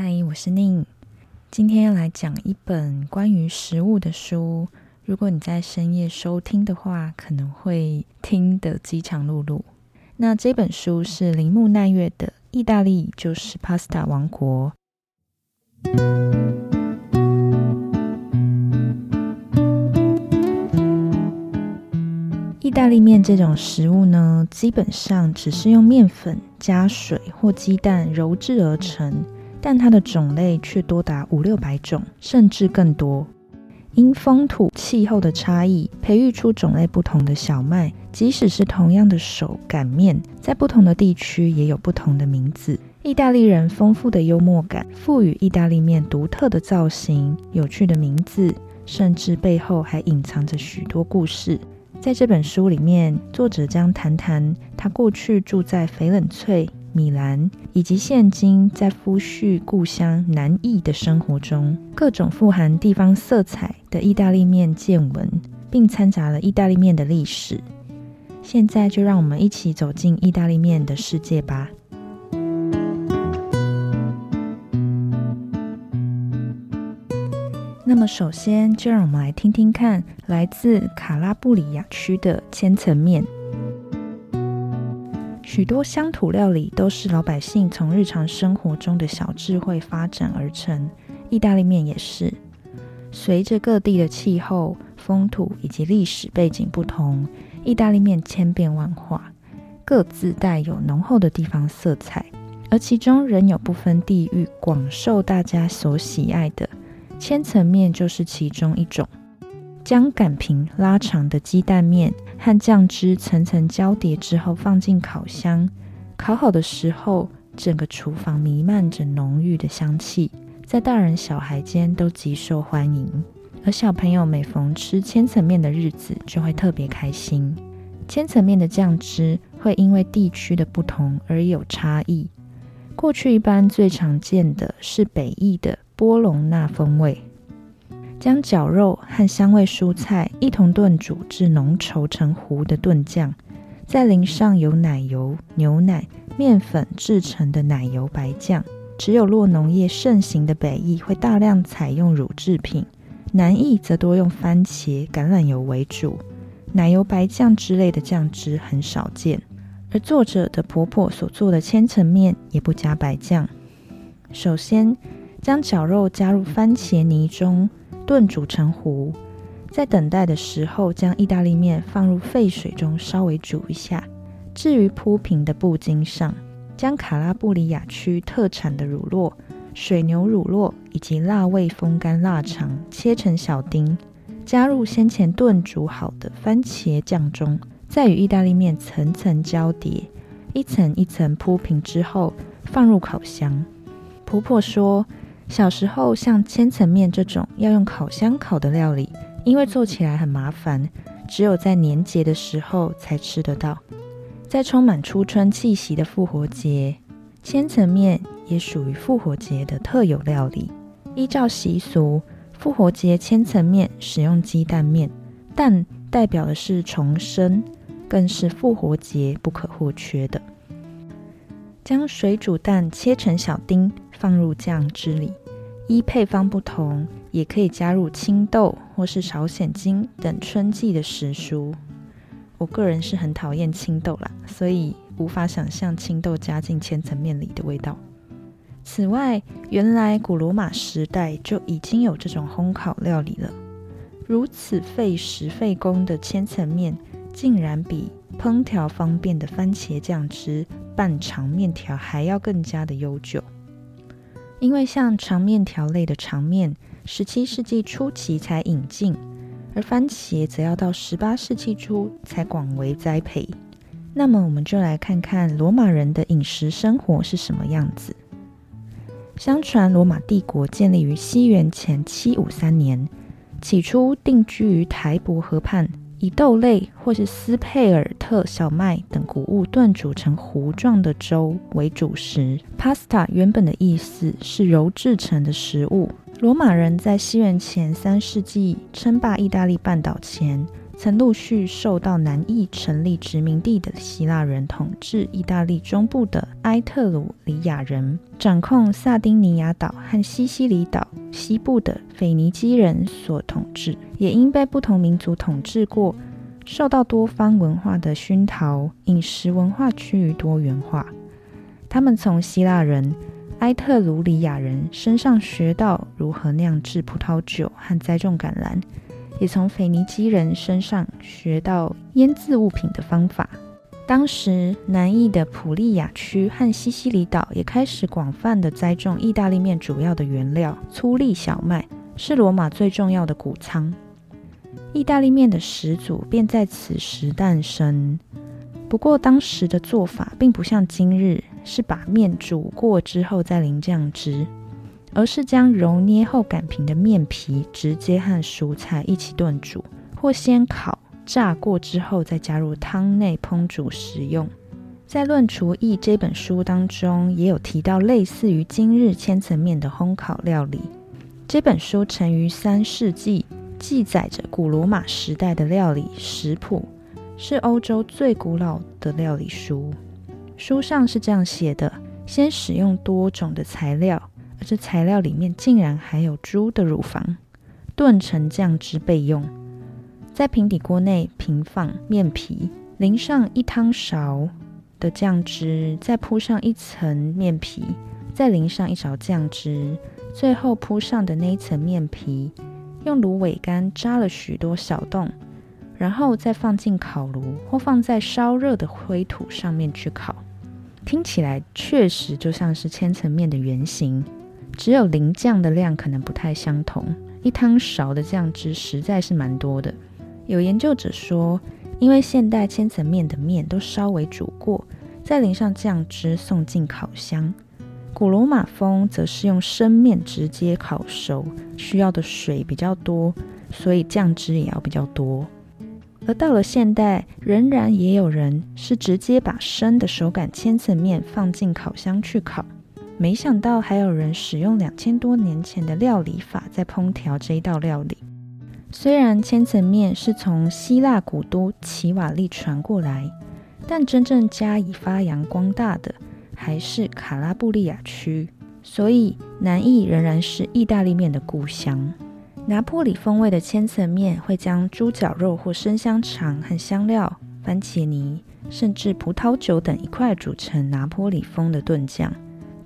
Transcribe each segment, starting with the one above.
嗨，我是宁。今天要来讲一本关于食物的书。如果你在深夜收听的话，可能会听得饥肠辘辘。那这本书是铃木奈月的《意大利就是 Pasta 王国》。意大利面这种食物呢，基本上只是用面粉加水或鸡蛋揉制而成。但它的种类却多达五六百种，甚至更多。因风土气候的差异，培育出种类不同的小麦。即使是同样的手擀面，在不同的地区也有不同的名字。意大利人丰富的幽默感，赋予意大利面独特的造型、有趣的名字，甚至背后还隐藏着许多故事。在这本书里面，作者将谈谈他过去住在翡冷翠。米兰以及现今在夫婿故乡南意的生活中，各种富含地方色彩的意大利面见闻，并掺杂了意大利面的历史。现在就让我们一起走进意大利面的世界吧。那么，首先就让我们来听听看来自卡拉布里亚区的千层面。许多乡土料理都是老百姓从日常生活中的小智慧发展而成，意大利面也是。随着各地的气候、风土以及历史背景不同，意大利面千变万化，各自带有浓厚的地方色彩，而其中仍有不分地域广受大家所喜爱的千层面就是其中一种。将擀平拉长的鸡蛋面和酱汁层层交叠之后，放进烤箱。烤好的时候，整个厨房弥漫着浓郁的香气，在大人小孩间都极受欢迎。而小朋友每逢吃千层面的日子，就会特别开心。千层面的酱汁会因为地区的不同而有差异。过去一般最常见的是北翼的波隆纳风味。将绞肉和香味蔬菜一同炖煮至浓稠成糊的炖酱，再淋上由奶油、牛奶、面粉制成的奶油白酱。只有落农业盛行的北意会大量采用乳制品，南意则多用番茄、橄榄油为主，奶油白酱之类的酱汁很少见。而作者的婆婆所做的千层面也不加白酱。首先，将绞肉加入番茄泥中。炖煮成糊，在等待的时候，将意大利面放入沸水中稍微煮一下。至于铺平的布巾上，将卡拉布里亚区特产的乳酪、水牛乳酪以及辣味风干腊肠切成小丁，加入先前炖煮好的番茄酱中，再与意大利面层层交叠，一层一层铺平之后，放入烤箱。婆婆说。小时候，像千层面这种要用烤箱烤的料理，因为做起来很麻烦，只有在年节的时候才吃得到。在充满初春气息的复活节，千层面也属于复活节的特有料理。依照习俗，复活节千层面使用鸡蛋面，蛋代表的是重生，更是复活节不可或缺的。将水煮蛋切成小丁。放入酱汁里，依配方不同，也可以加入青豆或是朝鲜金等春季的时蔬。我个人是很讨厌青豆啦，所以无法想象青豆加进千层面里的味道。此外，原来古罗马时代就已经有这种烘烤料理了。如此费时费工的千层面，竟然比烹调方便的番茄酱汁拌长面条还要更加的悠久。因为像长面条类的长面，十七世纪初期才引进，而番茄则要到十八世纪初才广为栽培。那么，我们就来看看罗马人的饮食生活是什么样子。相传，罗马帝国建立于西元前七五三年，起初定居于台伯河畔。以豆类或是斯佩尔特小麦等谷物炖煮成糊状的粥为主食。Pasta 原本的意思是揉制成的食物。罗马人在西元前三世纪称霸意大利半岛前，曾陆续受到南意成立殖民地的希腊人统治，意大利中部的埃特鲁里亚人掌控萨丁尼亚岛和西西里岛西部的腓尼基人所统治，也因被不同民族统治过，受到多方文化的熏陶，饮食文化趋于多元化。他们从希腊人。埃特鲁里亚人身上学到如何酿制葡萄酒和栽种橄榄，也从腓尼基人身上学到腌制物品的方法。当时，南意的普利亚区和西西里岛也开始广泛的栽种意大利面主要的原料粗粒小麦，是罗马最重要的谷仓。意大利面的始祖便在此时诞生。不过，当时的做法并不像今日。是把面煮过之后再淋酱汁，而是将揉捏后擀平的面皮直接和蔬菜一起炖煮，或先烤、炸过之后再加入汤内烹煮食用。在《论厨艺》这本书当中，也有提到类似于今日千层面的烘烤料理。这本书成于三世纪，记载着古罗马时代的料理食谱，是欧洲最古老的料理书。书上是这样写的：先使用多种的材料，而这材料里面竟然还有猪的乳房，炖成酱汁备用。在平底锅内平放面皮，淋上一汤勺的酱汁，再铺上一层面皮，再淋上一勺酱汁，最后铺上的那一层面皮，用芦苇干扎了许多小洞，然后再放进烤炉或放在烧热的灰土上面去烤。听起来确实就像是千层面的原型，只有淋酱的量可能不太相同。一汤勺的酱汁实在是蛮多的。有研究者说，因为现代千层面的面都稍微煮过，再淋上酱汁送进烤箱。古罗马风则是用生面直接烤熟，需要的水比较多，所以酱汁也要比较多。而到了现代，仍然也有人是直接把生的手擀千层面放进烤箱去烤。没想到还有人使用两千多年前的料理法在烹调这一道料理。虽然千层面是从希腊古都奇瓦利传过来，但真正加以发扬光大的还是卡拉布利亚区，所以南意仍然是意大利面的故乡。拿坡里风味的千层面会将猪脚肉或生香肠和香料、番茄泥，甚至葡萄酒等一块煮成拿坡里风的炖酱，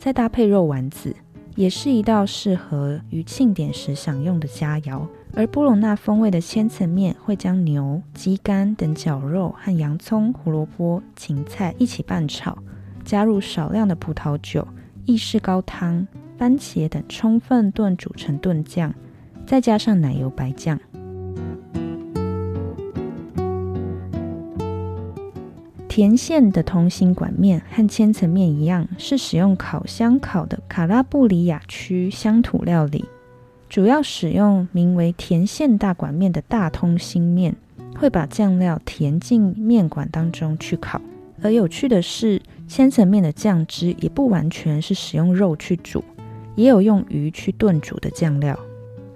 再搭配肉丸子，也是一道适合于庆典时享用的佳肴。而波隆纳风味的千层面会将牛、鸡肝等绞肉和洋葱、胡萝卜、芹菜一起拌炒，加入少量的葡萄酒、意式高汤、番茄等，充分炖煮成炖酱。再加上奶油白酱。甜馅的通心管面和千层面一样，是使用烤箱烤的卡拉布里亚区乡土料理，主要使用名为甜馅大管面的大通心面，会把酱料填进面管当中去烤。而有趣的是，千层面的酱汁也不完全是使用肉去煮，也有用鱼去炖煮的酱料。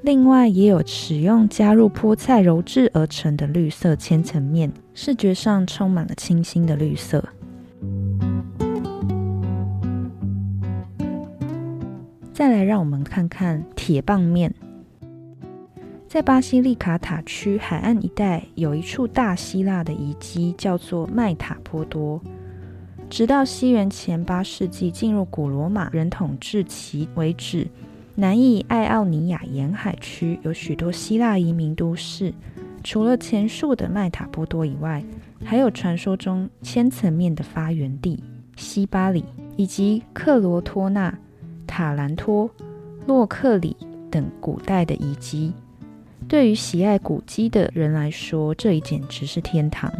另外，也有使用加入菠菜揉制而成的绿色千层面，视觉上充满了清新的绿色。再来，让我们看看铁棒面。在巴西利卡塔区海岸一带，有一处大希腊的遗迹，叫做麦塔波多。直到西元前八世纪进入古罗马人统治期为止。南意爱奥尼亚沿海区有许多希腊移民都市，除了前述的麦塔波多以外，还有传说中千层面的发源地西巴里，以及克罗托纳、塔兰托、洛克里等古代的遗迹。对于喜爱古迹的人来说，这里简直是天堂。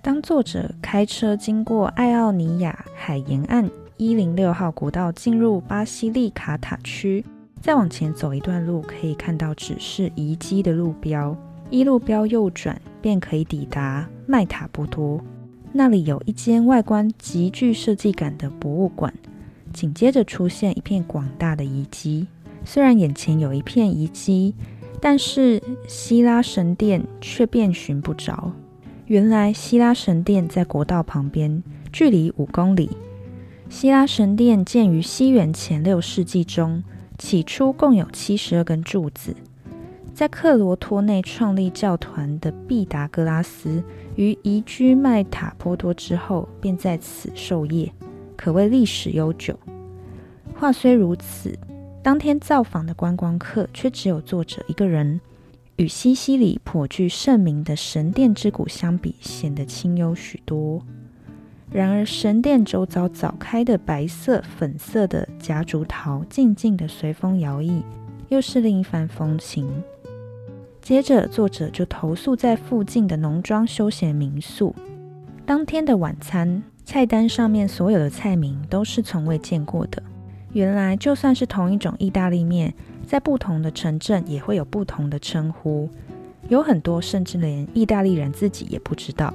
当作者开车经过爱奥尼亚海沿岸一零六号古道，进入巴西利卡塔区。再往前走一段路，可以看到指示遗迹的路标，一路标右转便可以抵达麦塔波多。那里有一间外观极具设计感的博物馆，紧接着出现一片广大的遗迹。虽然眼前有一片遗迹，但是希拉神殿却遍寻不着。原来希拉神殿在国道旁边，距离五公里。希拉神殿建于西元前六世纪中，起初共有七十二根柱子。在克罗托内创立教团的毕达哥拉斯，于移居麦塔波多之后，便在此授业，可谓历史悠久。话虽如此，当天造访的观光客却只有作者一个人，与西西里颇具盛名的神殿之谷相比，显得清幽许多。然而，神殿周遭早开的白色、粉色的夹竹桃，静静的随风摇曳，又是另一番风情。接着，作者就投宿在附近的农庄休闲民宿。当天的晚餐菜单上面所有的菜名都是从未见过的。原来，就算是同一种意大利面，在不同的城镇也会有不同的称呼，有很多甚至连意大利人自己也不知道。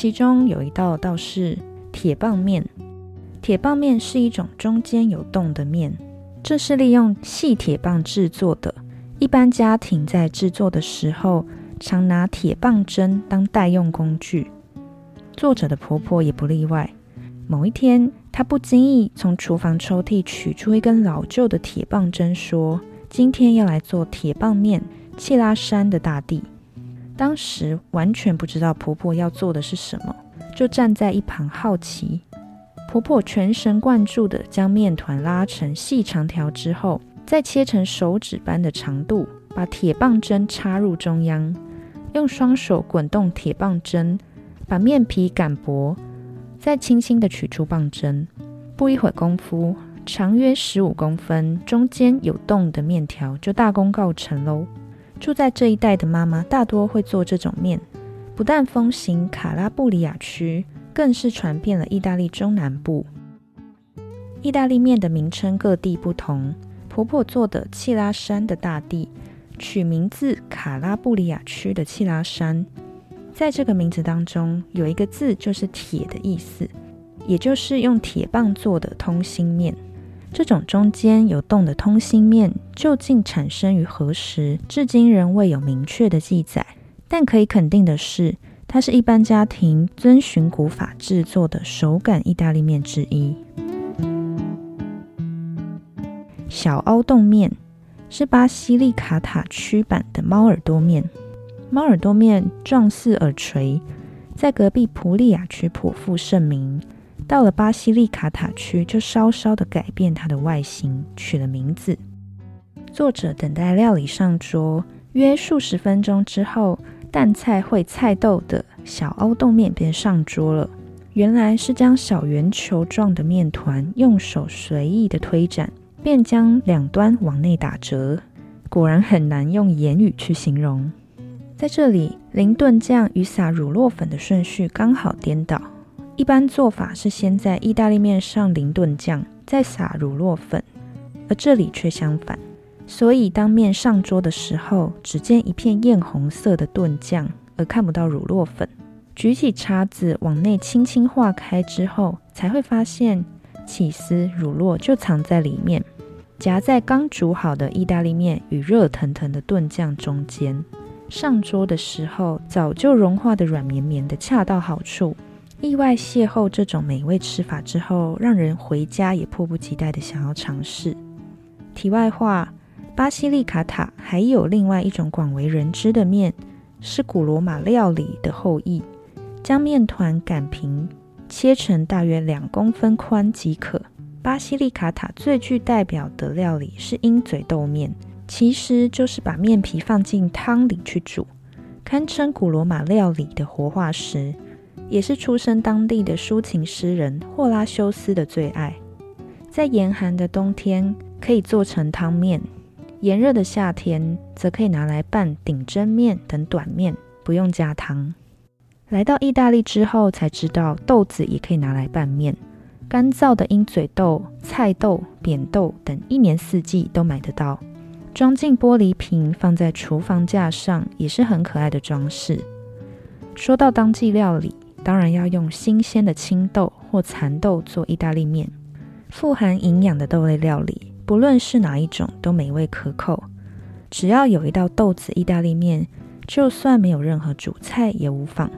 其中有一道倒是铁棒面。铁棒面是一种中间有洞的面，这是利用细铁棒制作的。一般家庭在制作的时候，常拿铁棒针当代用工具。作者的婆婆也不例外。某一天，她不经意从厨房抽屉取出一根老旧的铁棒针，说：“今天要来做铁棒面。”切拉山的大地，当时完全不知道婆婆要做的是什么，就站在一旁好奇。婆婆全神贯注地将面团拉成细长条之后，再切成手指般的长度，把铁棒针插入中央，用双手滚动铁棒针，把面皮擀薄。再轻轻地取出棒针，不一会儿功夫，长约十五公分、中间有洞的面条就大功告成喽。住在这一带的妈妈大多会做这种面，不但风行卡拉布里亚区，更是传遍了意大利中南部。意大利面的名称各地不同，婆婆做的契拉山的大地取名自卡拉布里亚区的契拉山。在这个名字当中，有一个字就是“铁”的意思，也就是用铁棒做的通心面。这种中间有洞的通心面究竟产生于何时，至今仍未有明确的记载。但可以肯定的是，它是一般家庭遵循古法制作的手擀意大利面之一。小凹洞面是巴西利卡塔区版的猫耳朵面。猫耳朵面状似耳垂，在隔壁普利亚区颇负盛名。到了巴西利卡塔区，就稍稍的改变它的外形，取了名字。作者等待料理上桌，约数十分钟之后，淡菜烩菜豆的小凹洞面便上桌了。原来是将小圆球状的面团用手随意的推展，便将两端往内打折。果然很难用言语去形容。在这里，淋炖酱与撒乳酪粉的顺序刚好颠倒。一般做法是先在意大利面上淋炖酱，再撒乳酪粉，而这里却相反。所以当面上桌的时候，只见一片艳红色的炖酱，而看不到乳酪粉。举起叉子往内轻轻划开之后，才会发现起司、乳酪就藏在里面，夹在刚煮好的意大利面与热腾腾的炖酱中间。上桌的时候，早就融化的软绵绵的，恰到好处。意外邂逅这种美味吃法之后，让人回家也迫不及待的想要尝试。题外话，巴西利卡塔还有另外一种广为人知的面，是古罗马料理的后裔。将面团擀平，切成大约两公分宽即可。巴西利卡塔最具代表的料理是鹰嘴豆面。其实就是把面皮放进汤里去煮，堪称古罗马料理的活化石，也是出生当地的抒情诗人霍拉修斯的最爱。在严寒的冬天可以做成汤面，炎热的夏天则可以拿来拌顶针面等短面，不用加汤。来到意大利之后才知道，豆子也可以拿来拌面。干燥的鹰嘴豆、菜豆、扁豆等，一年四季都买得到。装进玻璃瓶，放在厨房架上，也是很可爱的装饰。说到当季料理，当然要用新鲜的青豆或蚕豆做意大利面。富含营养的豆类料理，不论是哪一种，都美味可口。只要有一道豆子意大利面，就算没有任何主菜也无妨。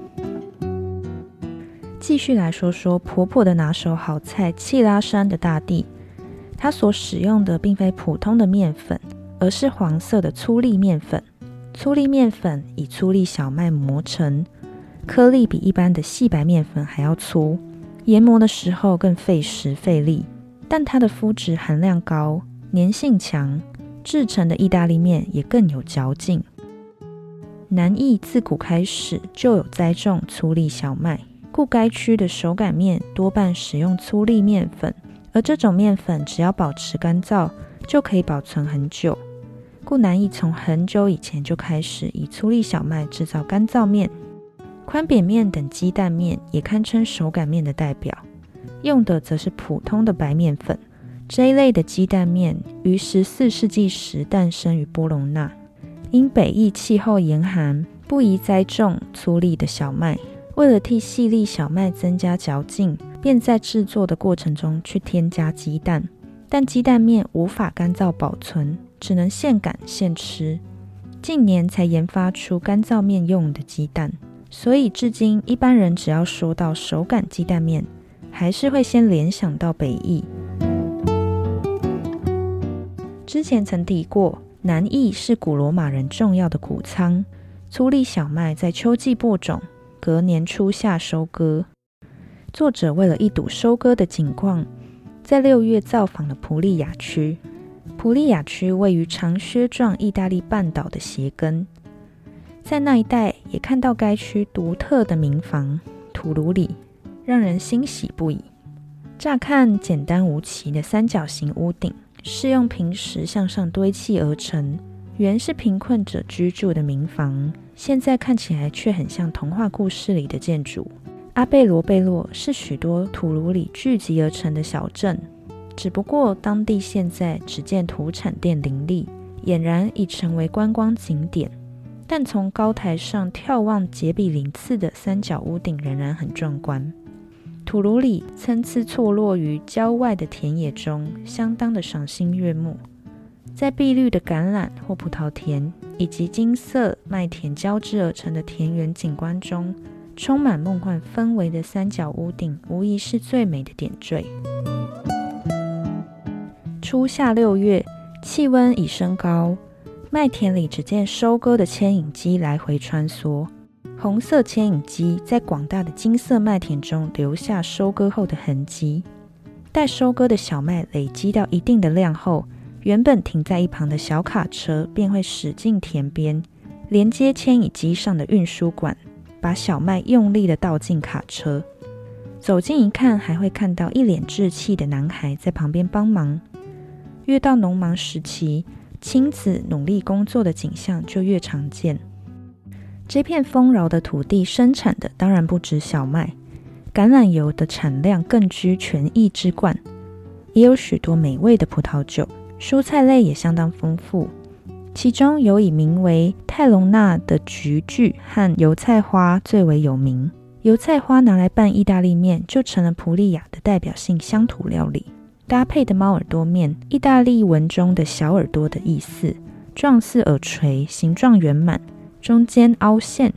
继续来说说婆婆的拿手好菜——气拉山的大地。她所使用的并非普通的面粉，而是黄色的粗粒面粉。粗粒面粉以粗粒小麦磨成，颗粒比一般的细白面粉还要粗，研磨的时候更费时费力。但它的麸质含量高，粘性强，制成的意大利面也更有嚼劲。南意自古开始就有栽种粗粒小麦。故该区的手擀面多半使用粗粒面粉，而这种面粉只要保持干燥，就可以保存很久。故南意从很久以前就开始以粗粒小麦制造干燥面、宽扁面等鸡蛋面，也堪称手擀面的代表。用的则是普通的白面粉。这一类的鸡蛋面于十四世纪时诞生于波隆纳，因北意气候严寒，不宜栽种粗粒的小麦。为了替细粒小麦增加嚼劲，便在制作的过程中去添加鸡蛋。但鸡蛋面无法干燥保存，只能现擀现吃。近年才研发出干燥面用的鸡蛋，所以至今一般人只要说到手擀鸡蛋面，还是会先联想到北意。之前曾提过，南意是古罗马人重要的谷仓，粗粒小麦在秋季播种。隔年初夏收割。作者为了一睹收割的景况，在六月造访了普利亚区。普利亚区位于长靴状意大利半岛的鞋跟，在那一带也看到该区独特的民房土炉里，让人欣喜不已。乍看简单无奇的三角形屋顶，是用平石向上堆砌而成，原是贫困者居住的民房。现在看起来却很像童话故事里的建筑。阿贝罗贝洛是许多土炉里聚集而成的小镇，只不过当地现在只见土产店林立，俨然已成为观光景点。但从高台上眺望杰比鳞次的三角屋顶，仍然很壮观。土炉里参差错落于郊外的田野中，相当的赏心悦目。在碧绿的橄榄或葡萄田。以及金色麦田交织而成的田园景观中，充满梦幻氛围的三角屋顶，无疑是最美的点缀。初夏六月，气温已升高，麦田里只见收割的牵引机来回穿梭，红色牵引机在广大的金色麦田中留下收割后的痕迹。待收割的小麦累积到一定的量后，原本停在一旁的小卡车便会驶进田边，连接牵引机上的运输管，把小麦用力的倒进卡车。走近一看，还会看到一脸稚气的男孩在旁边帮忙。越到农忙时期，亲子努力工作的景象就越常见。这片丰饶的土地生产的当然不止小麦，橄榄油的产量更居全邑之冠，也有许多美味的葡萄酒。蔬菜类也相当丰富，其中有以名为泰隆纳的菊苣和油菜花最为有名。油菜花拿来拌意大利面，就成了普利亚的代表性乡土料理。搭配的猫耳朵面，意大利文中的小耳朵的意思，状似耳垂，形状圆满，中间凹陷，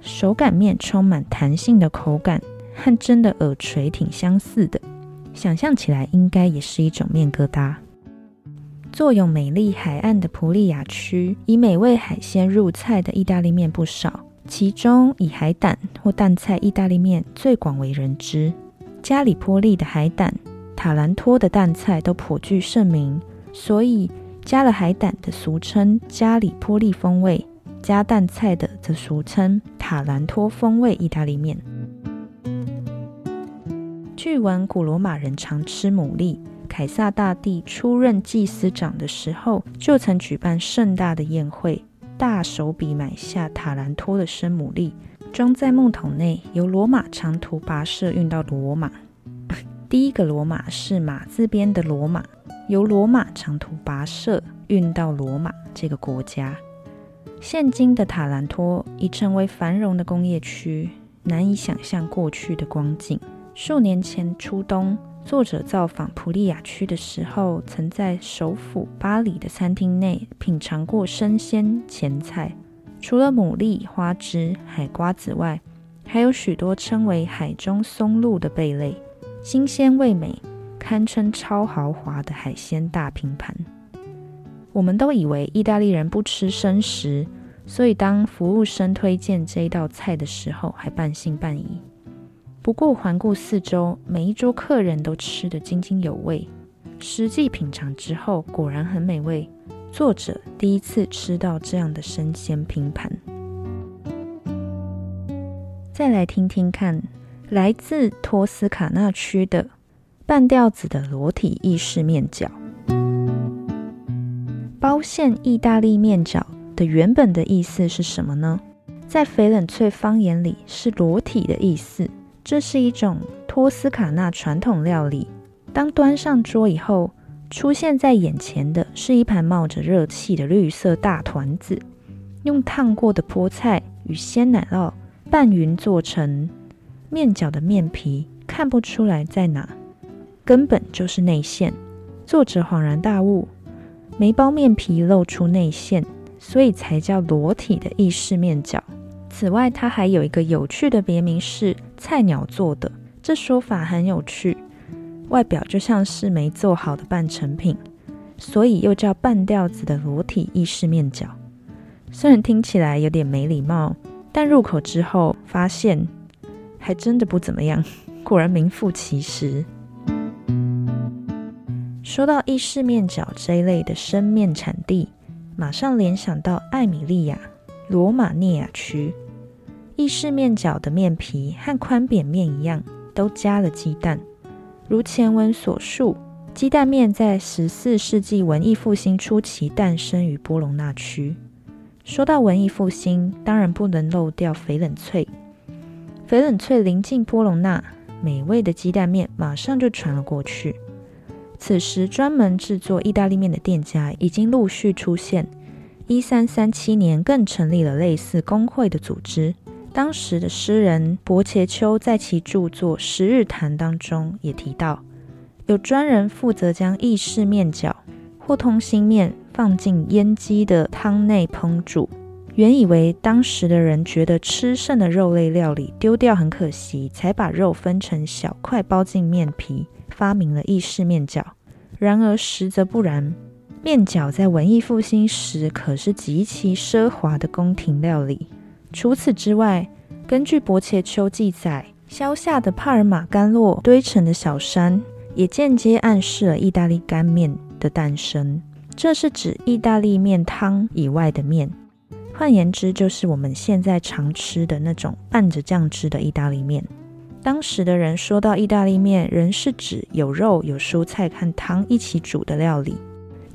手擀面充满弹性的口感，和真的耳垂挺相似的。想象起来，应该也是一种面疙瘩。坐拥美丽海岸的普利亚区，以美味海鲜入菜的意大利面不少，其中以海胆或蛋菜意大利面最广为人知。加里波利的海胆、塔兰托的蛋菜都颇具盛名，所以加了海胆的俗称加里波利风味，加蛋菜的则俗称塔兰托风味意大利面。据闻古罗马人常吃牡蛎。凯撒大帝出任祭司长的时候，就曾举办盛大的宴会，大手笔买下塔兰托的生牡蛎，装在木桶内，由罗马长途跋涉运到罗马。第一个罗马是马字边的罗马，由罗马长途跋涉运到罗马这个国家。现今的塔兰托已成为繁荣的工业区，难以想象过去的光景。数年前初冬。作者造访普利亚区的时候，曾在首府巴黎的餐厅内品尝过生鲜前菜。除了牡蛎、花枝、海瓜子外，还有许多称为海中松露的贝类，新鲜味美，堪称超豪华的海鲜大拼盘。我们都以为意大利人不吃生食，所以当服务生推荐这一道菜的时候，还半信半疑。不过环顾四周，每一桌客人都吃得津津有味。实际品尝之后，果然很美味。作者第一次吃到这样的生鲜拼盘。再来听听看，来自托斯卡纳区的半吊子的裸体意式面饺。包馅意大利面饺的原本的意思是什么呢？在翡冷翠方言里是裸体的意思。这是一种托斯卡纳传统料理。当端上桌以后，出现在眼前的是一盘冒着热气的绿色大团子，用烫过的菠菜与鲜奶酪拌匀做成。面角的面皮看不出来在哪，根本就是内馅。作者恍然大悟：没包面皮露出内馅，所以才叫裸体的意式面角。此外，它还有一个有趣的别名是“菜鸟做的”，这说法很有趣。外表就像是没做好的半成品，所以又叫半吊子的裸体意式面饺。虽然听起来有点没礼貌，但入口之后发现还真的不怎么样，果然名副其实。说到意式面饺这一类的生面产地，马上联想到艾米利亚、罗马涅亚区。意式面饺的面皮和宽扁面一样，都加了鸡蛋。如前文所述，鸡蛋面在十四世纪文艺复兴初期诞生于波隆纳区。说到文艺复兴，当然不能漏掉翡冷翠。翡冷翠临近波隆纳，美味的鸡蛋面马上就传了过去。此时，专门制作意大利面的店家已经陆续出现。一三三七年，更成立了类似工会的组织。当时的诗人伯切丘在其著作《十日谈》当中也提到，有专人负责将意式面饺或通心面放进腌鸡的汤内烹煮。原以为当时的人觉得吃剩的肉类料理丢掉很可惜，才把肉分成小块包进面皮，发明了意式面饺。然而实则不然，面饺在文艺复兴时可是极其奢华的宫廷料理。除此之外，根据伯切丘记载，削下的帕尔马干酪堆成的小山，也间接暗示了意大利干面的诞生。这是指意大利面汤以外的面，换言之，就是我们现在常吃的那种拌着酱汁的意大利面。当时的人说到意大利面，人是指有肉、有蔬菜和汤一起煮的料理。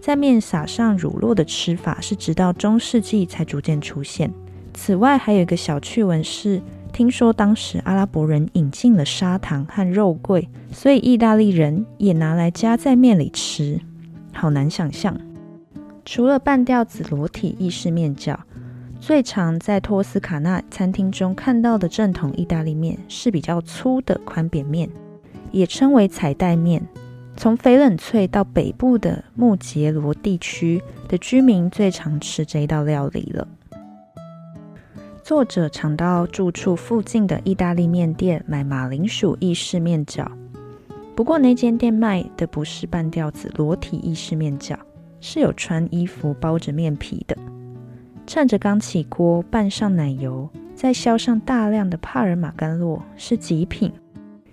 在面撒上乳酪的吃法，是直到中世纪才逐渐出现。此外，还有一个小趣闻是，听说当时阿拉伯人引进了砂糖和肉桂，所以意大利人也拿来加在面里吃，好难想象。除了半吊子裸体意式面饺，最常在托斯卡纳餐厅中看到的正统意大利面是比较粗的宽扁面，也称为彩带面。从翡冷翠到北部的穆杰罗地区的居民最常吃这一道料理了。作者常到住处附近的意大利面店买马铃薯意式面饺，不过那间店卖的不是半吊子裸体意式面饺，是有穿衣服包着面皮的。趁着刚起锅，拌上奶油，再削上大量的帕尔马干酪，是极品。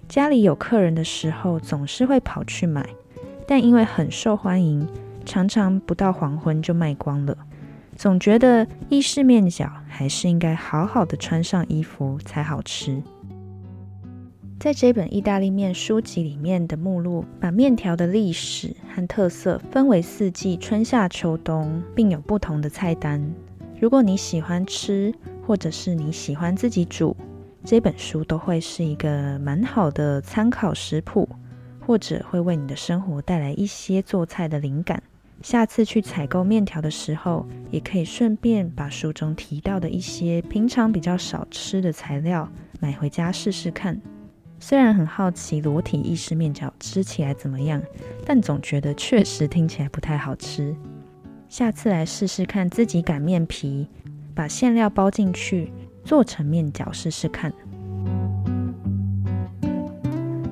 家里有客人的时候，总是会跑去买，但因为很受欢迎，常常不到黄昏就卖光了。总觉得意式面饺还是应该好好的穿上衣服才好吃。在这本意大利面书籍里面的目录，把面条的历史和特色分为四季：春夏秋冬，并有不同的菜单。如果你喜欢吃，或者是你喜欢自己煮，这本书都会是一个蛮好的参考食谱，或者会为你的生活带来一些做菜的灵感。下次去采购面条的时候，也可以顺便把书中提到的一些平常比较少吃的材料买回家试试看。虽然很好奇裸体意式面条吃起来怎么样，但总觉得确实听起来不太好吃。下次来试试看，自己擀面皮，把馅料包进去，做成面饺试试看。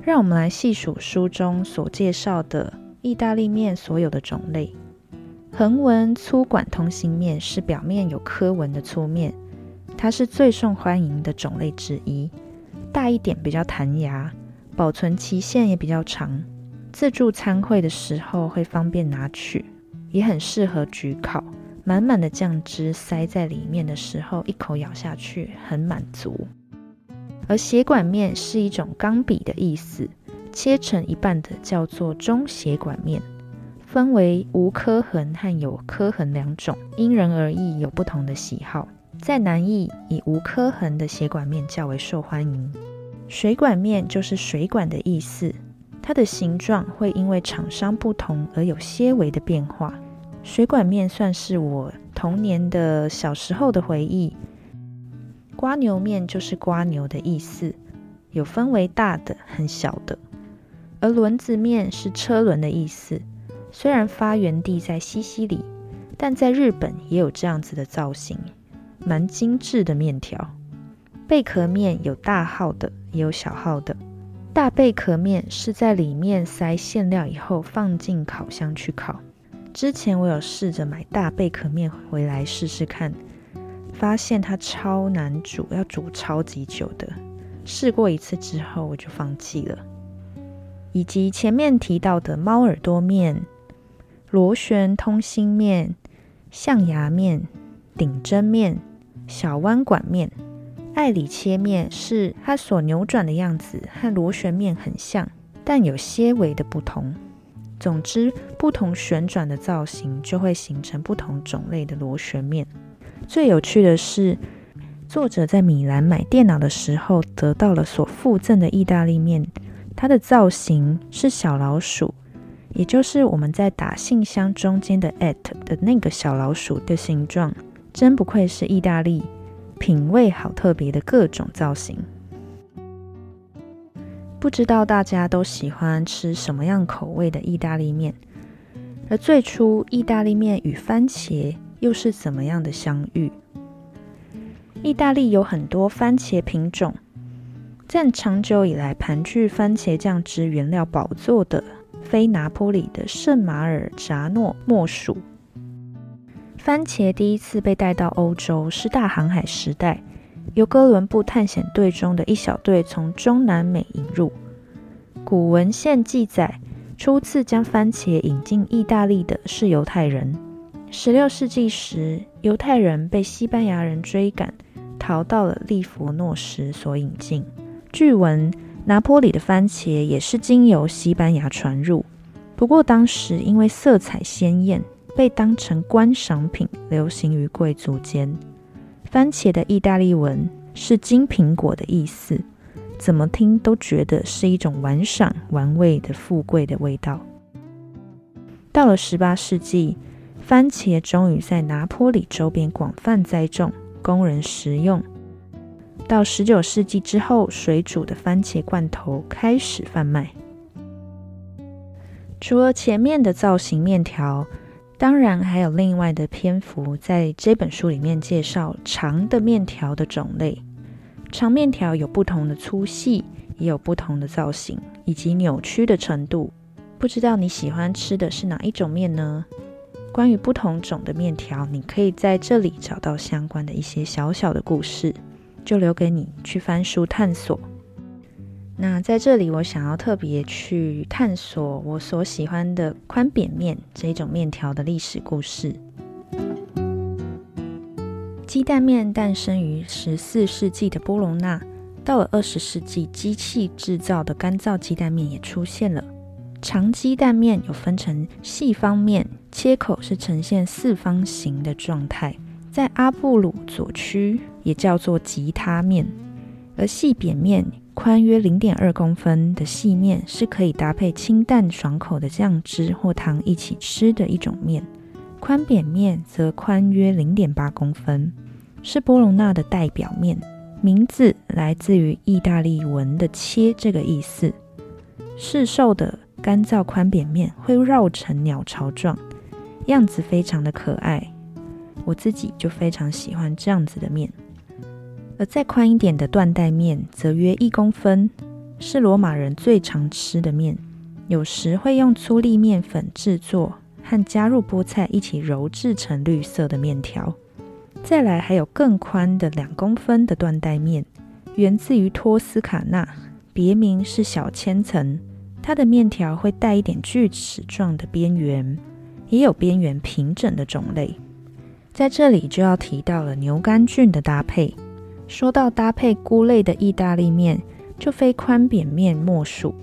让我们来细数书中所介绍的意大利面所有的种类。横纹粗管通心面是表面有刻纹的粗面，它是最受欢迎的种类之一。大一点比较弹牙，保存期限也比较长。自助餐会的时候会方便拿取，也很适合焗烤。满满的酱汁塞在里面的时候，一口咬下去很满足。而血管面是一种钢笔的意思，切成一半的叫做中血管面。分为无刻痕和有刻痕两种，因人而异，有不同的喜好。在南艺，以无刻痕的血管面较为受欢迎。水管面就是水管的意思，它的形状会因为厂商不同而有些微的变化。水管面算是我童年的小时候的回忆。瓜牛面就是瓜牛的意思，有分为大的和小的。而轮子面是车轮的意思。虽然发源地在西西里，但在日本也有这样子的造型，蛮精致的面条。贝壳面有大号的，也有小号的。大贝壳面是在里面塞馅料以后放进烤箱去烤。之前我有试着买大贝壳面回来试试看，发现它超难煮，要煮超级久的。试过一次之后我就放弃了。以及前面提到的猫耳朵面。螺旋通心面、象牙面、顶针面、小弯管面、爱里切面是它所扭转的样子和螺旋面很像，但有些微的不同。总之，不同旋转的造型就会形成不同种类的螺旋面。最有趣的是，作者在米兰买电脑的时候得到了所附赠的意大利面，它的造型是小老鼠。也就是我们在打信箱中间的 at 的那个小老鼠的形状，真不愧是意大利，品味好特别的各种造型。不知道大家都喜欢吃什么样口味的意大利面？而最初意大利面与番茄又是怎么样的相遇？意大利有很多番茄品种，但长久以来盘踞番茄酱汁原料宝座的。非拿坡里的圣马尔扎诺莫属。番茄第一次被带到欧洲是大航海时代，由哥伦布探险队中的一小队从中南美引入。古文献记载，初次将番茄引进意大利的是犹太人。十六世纪时，犹太人被西班牙人追赶，逃到了利佛诺时所引进。据闻。拿坡里的番茄也是经由西班牙传入，不过当时因为色彩鲜艳，被当成观赏品流行于贵族间。番茄的意大利文是金苹果的意思，怎么听都觉得是一种玩赏玩味的富贵的味道。到了十八世纪，番茄终于在拿坡里周边广泛栽种，供人食用。到十九世纪之后，水煮的番茄罐头开始贩卖。除了前面的造型面条，当然还有另外的篇幅在这本书里面介绍长的面条的种类。长面条有不同的粗细，也有不同的造型以及扭曲的程度。不知道你喜欢吃的是哪一种面呢？关于不同种的面条，你可以在这里找到相关的一些小小的故事。就留给你去翻书探索。那在这里，我想要特别去探索我所喜欢的宽扁面这一种面条的历史故事。鸡蛋面诞生于十四世纪的波隆纳，到了二十世纪，机器制造的干燥鸡蛋面也出现了。长鸡蛋面有分成细方面，切口是呈现四方形的状态。在阿布鲁左区也叫做吉他面，而细扁面宽约零点二公分的细面是可以搭配清淡爽口的酱汁或汤一起吃的一种面。宽扁面则宽约零点八公分，是波隆纳的代表面。名字来自于意大利文的“切”这个意思。市售的干燥宽扁面会绕成鸟巢状，样子非常的可爱。我自己就非常喜欢这样子的面。而再宽一点的缎带面则约一公分，是罗马人最常吃的面。有时会用粗粒面粉制作，和加入菠菜一起揉制成绿色的面条。再来还有更宽的两公分的缎带面，源自于托斯卡纳，别名是小千层。它的面条会带一点锯齿状的边缘，也有边缘平整的种类。在这里就要提到了牛肝菌的搭配。说到搭配菇类的意大利面，就非宽扁面莫属。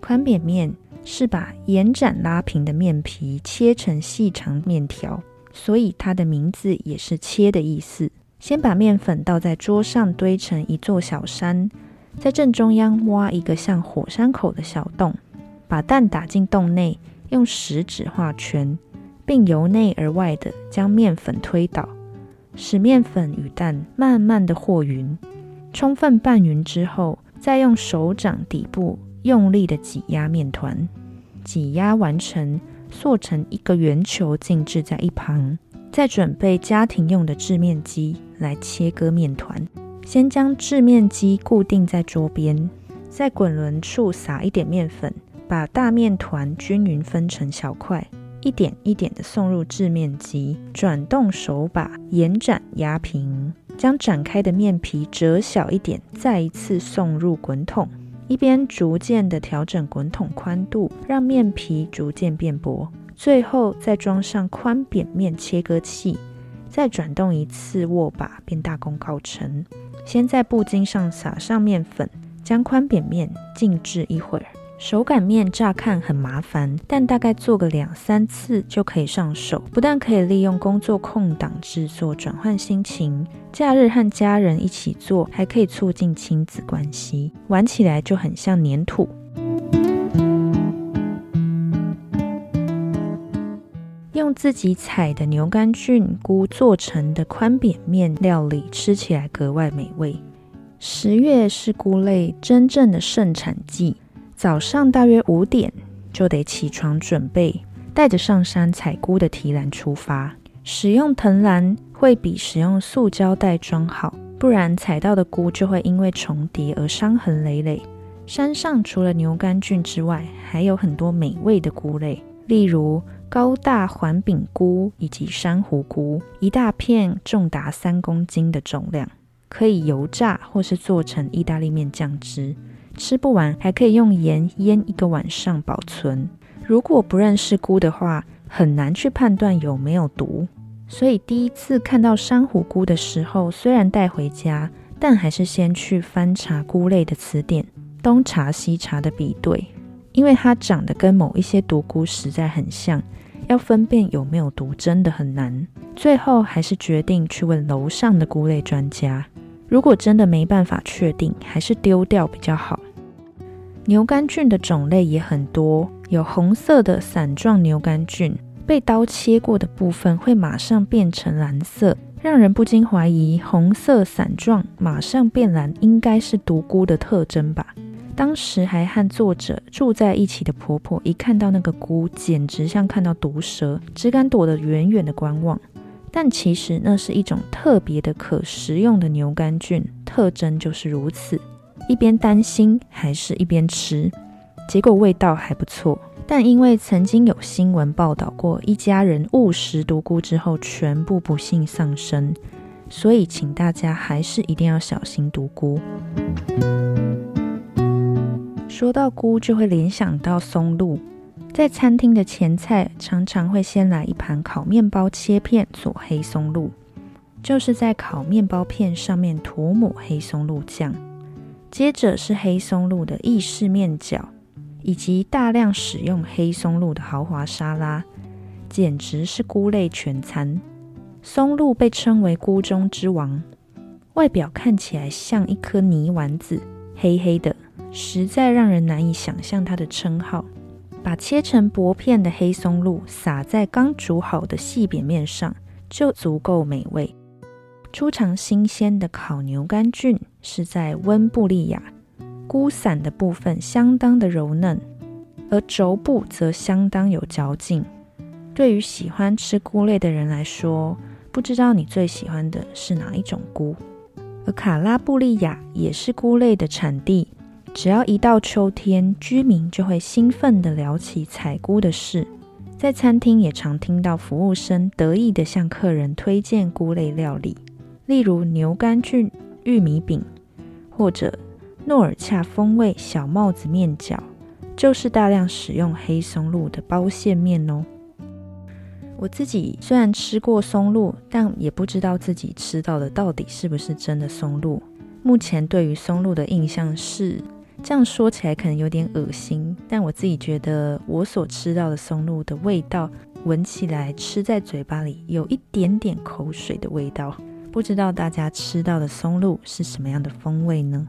宽扁面是把延展拉平的面皮切成细长面条，所以它的名字也是“切”的意思。先把面粉倒在桌上，堆成一座小山，在正中央挖一个像火山口的小洞，把蛋打进洞内，用食指画圈，并由内而外的将面粉推倒。使面粉与蛋慢慢的和匀，充分拌匀之后，再用手掌底部用力的挤压面团，挤压完成，塑成一个圆球，静置在一旁。再准备家庭用的制面机来切割面团。先将制面机固定在桌边，在滚轮处撒一点面粉，把大面团均匀分成小块。一点一点的送入制面机，转动手把，延展压平，将展开的面皮折小一点，再一次送入滚筒，一边逐渐的调整滚筒宽度，让面皮逐渐变薄，最后再装上宽扁面切割器，再转动一次握把，便大功告成。先在布巾上撒上面粉，将宽扁面静置一会儿。手擀面乍看很麻烦，但大概做个两三次就可以上手。不但可以利用工作空档制作，转换心情；假日和家人一起做，还可以促进亲子关系。玩起来就很像粘土。用自己采的牛肝菌菇做成的宽扁面料理，吃起来格外美味。十月是菇类真正的盛产季。早上大约五点就得起床准备，带着上山采菇的提篮出发。使用藤篮会比使用塑胶袋装好，不然采到的菇就会因为重叠而伤痕累累。山上除了牛肝菌之外，还有很多美味的菇类，例如高大环柄菇以及珊瑚菇，一大片重达三公斤的重量，可以油炸或是做成意大利面酱汁。吃不完还可以用盐腌一个晚上保存。如果不认识菇的话，很难去判断有没有毒。所以第一次看到珊瑚菇的时候，虽然带回家，但还是先去翻查菇类的词典，东查西查的比对，因为它长得跟某一些毒菇实在很像，要分辨有没有毒真的很难。最后还是决定去问楼上的菇类专家。如果真的没办法确定，还是丢掉比较好。牛肝菌的种类也很多，有红色的伞状牛肝菌，被刀切过的部分会马上变成蓝色，让人不禁怀疑红色伞状马上变蓝应该是毒菇的特征吧。当时还和作者住在一起的婆婆一看到那个菇，简直像看到毒蛇，只敢躲得远远的观望。但其实那是一种特别的可食用的牛肝菌，特征就是如此。一边担心还是一边吃，结果味道还不错。但因为曾经有新闻报道过一家人误食毒菇之后全部不幸丧生，所以请大家还是一定要小心毒菇。说到菇，就会联想到松露。在餐厅的前菜常常会先来一盘烤面包切片做黑松露，就是在烤面包片上面涂抹黑松露酱，接着是黑松露的意式面饺，以及大量使用黑松露的豪华沙拉，简直是菇类全餐。松露被称为菇中之王，外表看起来像一颗泥丸子，黑黑的，实在让人难以想象它的称号。把切成薄片的黑松露撒在刚煮好的细扁面上，就足够美味。出尝新鲜的烤牛肝菌是在温布利亚，菇伞的部分相当的柔嫩，而轴部则相当有嚼劲。对于喜欢吃菇类的人来说，不知道你最喜欢的是哪一种菇？而卡拉布利亚也是菇类的产地。只要一到秋天，居民就会兴奋地聊起采菇的事。在餐厅也常听到服务生得意地向客人推荐菇类料理，例如牛肝菌玉米饼，或者诺尔恰风味小帽子面饺，就是大量使用黑松露的包馅面哦。我自己虽然吃过松露，但也不知道自己吃到的到底是不是真的松露。目前对于松露的印象是，这样说起来可能有点恶心，但我自己觉得我所吃到的松露的味道，闻起来吃在嘴巴里有一点点口水的味道。不知道大家吃到的松露是什么样的风味呢？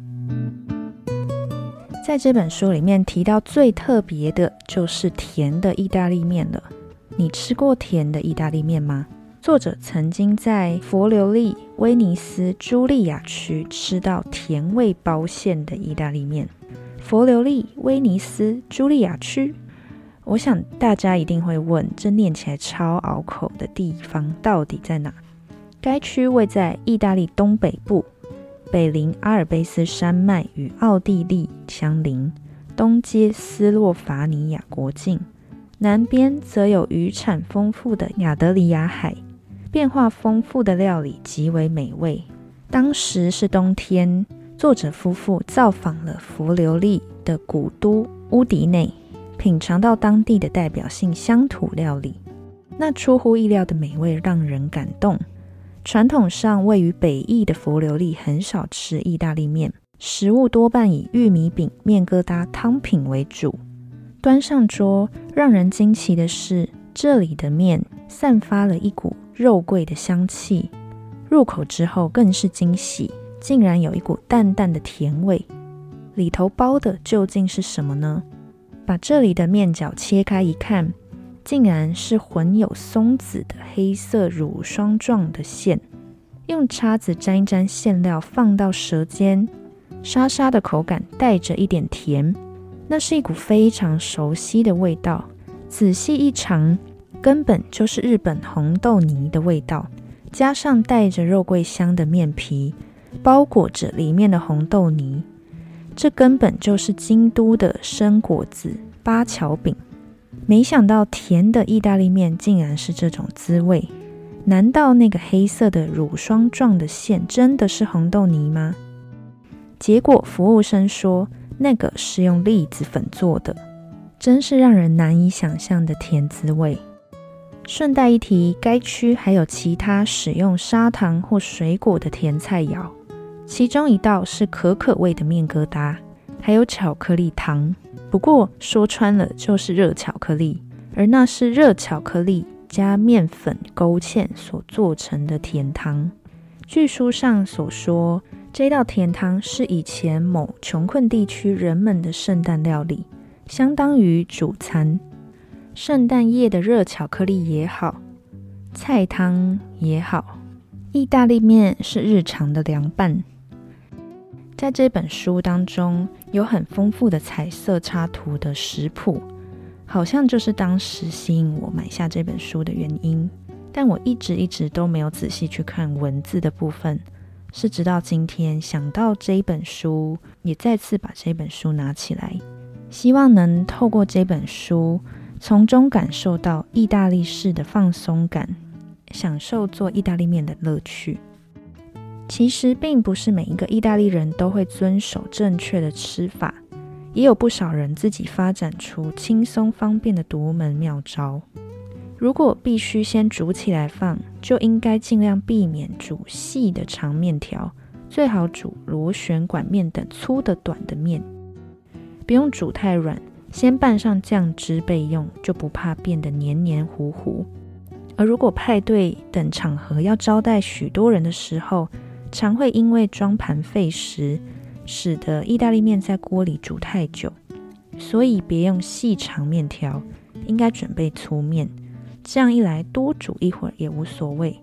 在这本书里面提到最特别的就是甜的意大利面了。你吃过甜的意大利面吗？作者曾经在佛留利、威尼斯、茱莉亚区吃到甜味包馅的意大利面。佛留利、威尼斯、茱莉亚区，我想大家一定会问：这念起来超拗口的地方到底在哪？该区位在意大利东北部，北临阿尔卑斯山脉与奥地利相邻，东接斯洛伐尼亚国境。南边则有渔产丰富的亚德里亚海，变化丰富的料理极为美味。当时是冬天，作者夫妇造访了佛留利的古都乌迪内，品尝到当地的代表性乡土料理。那出乎意料的美味让人感动。传统上位于北翼的佛留利很少吃意大利面，食物多半以玉米饼、面疙瘩、汤品为主。端上桌，让人惊奇的是，这里的面散发了一股肉桂的香气。入口之后更是惊喜，竟然有一股淡淡的甜味。里头包的究竟是什么呢？把这里的面角切开一看，竟然是混有松子的黑色乳霜状的馅。用叉子沾一沾馅料，放到舌尖，沙沙的口感带着一点甜。那是一股非常熟悉的味道，仔细一尝，根本就是日本红豆泥的味道，加上带着肉桂香的面皮，包裹着里面的红豆泥，这根本就是京都的生果子八桥饼。没想到甜的意大利面竟然是这种滋味，难道那个黑色的乳霜状的馅真的是红豆泥吗？结果服务生说。那个是用栗子粉做的，真是让人难以想象的甜滋味。顺带一提，该区还有其他使用砂糖或水果的甜菜肴，其中一道是可可味的面疙瘩，还有巧克力糖。不过说穿了就是热巧克力，而那是热巧克力加面粉勾芡所做成的甜汤。据书上所说。这道甜汤是以前某穷困地区人们的圣诞料理，相当于主餐。圣诞夜的热巧克力也好，菜汤也好，意大利面是日常的凉拌。在这本书当中，有很丰富的彩色插图的食谱，好像就是当时吸引我买下这本书的原因。但我一直一直都没有仔细去看文字的部分。是直到今天想到这一本书，也再次把这本书拿起来，希望能透过这本书，从中感受到意大利式的放松感，享受做意大利面的乐趣。其实并不是每一个意大利人都会遵守正确的吃法，也有不少人自己发展出轻松方便的独门妙招。如果必须先煮起来放，就应该尽量避免煮细的长面条，最好煮螺旋管面等粗的短的面，不用煮太软，先拌上酱汁备用，就不怕变得黏黏糊糊。而如果派对等场合要招待许多人的时候，常会因为装盘费时，使得意大利面在锅里煮太久，所以别用细长面条，应该准备粗面。这样一来，多煮一会儿也无所谓。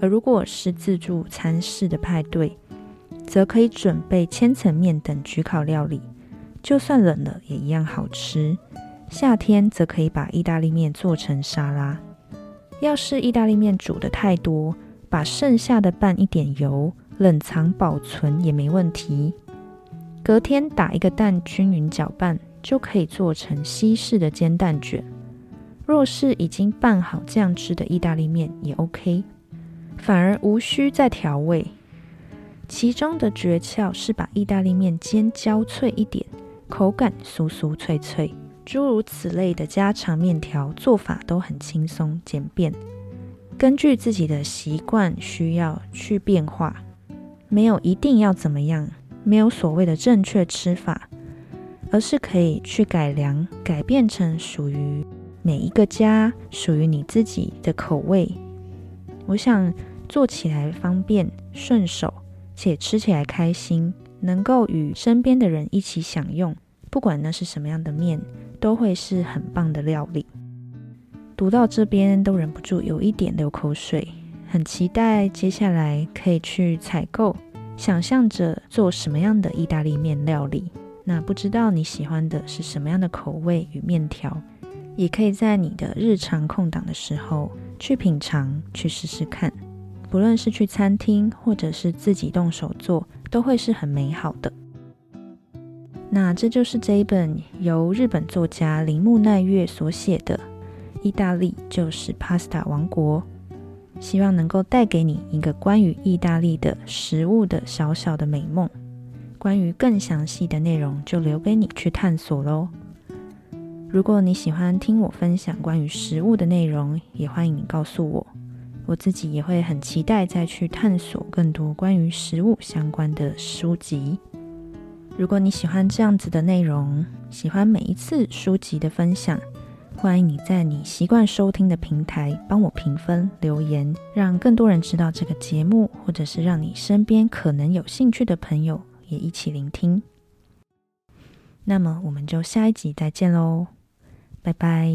而如果是自助餐式的派对，则可以准备千层面等焗烤料理，就算冷了也一样好吃。夏天则可以把意大利面做成沙拉。要是意大利面煮的太多，把剩下的拌一点油，冷藏保存也没问题。隔天打一个蛋，均匀搅拌，就可以做成西式的煎蛋卷。若是已经拌好酱汁的意大利面也 OK，反而无需再调味。其中的诀窍是把意大利面煎焦脆一点，口感酥酥脆脆。诸如此类的家常面条做法都很轻松简便，根据自己的习惯需要去变化，没有一定要怎么样，没有所谓的正确吃法，而是可以去改良，改变成属于每一个家、属于你自己的口味。我想做起来方便顺手，且吃起来开心，能够与身边的人一起享用，不管那是什么样的面。都会是很棒的料理。读到这边都忍不住有一点流口水，很期待接下来可以去采购，想象着做什么样的意大利面料理。那不知道你喜欢的是什么样的口味与面条，也可以在你的日常空档的时候去品尝，去试试看。不论是去餐厅或者是自己动手做，都会是很美好的。那这就是这一本由日本作家铃木奈月所写的《意大利就是 Pasta 王国》，希望能够带给你一个关于意大利的食物的小小的美梦。关于更详细的内容，就留给你去探索喽。如果你喜欢听我分享关于食物的内容，也欢迎你告诉我，我自己也会很期待再去探索更多关于食物相关的书籍。如果你喜欢这样子的内容，喜欢每一次书籍的分享，欢迎你在你习惯收听的平台帮我评分留言，让更多人知道这个节目，或者是让你身边可能有兴趣的朋友也一起聆听。那么，我们就下一集再见喽，拜拜。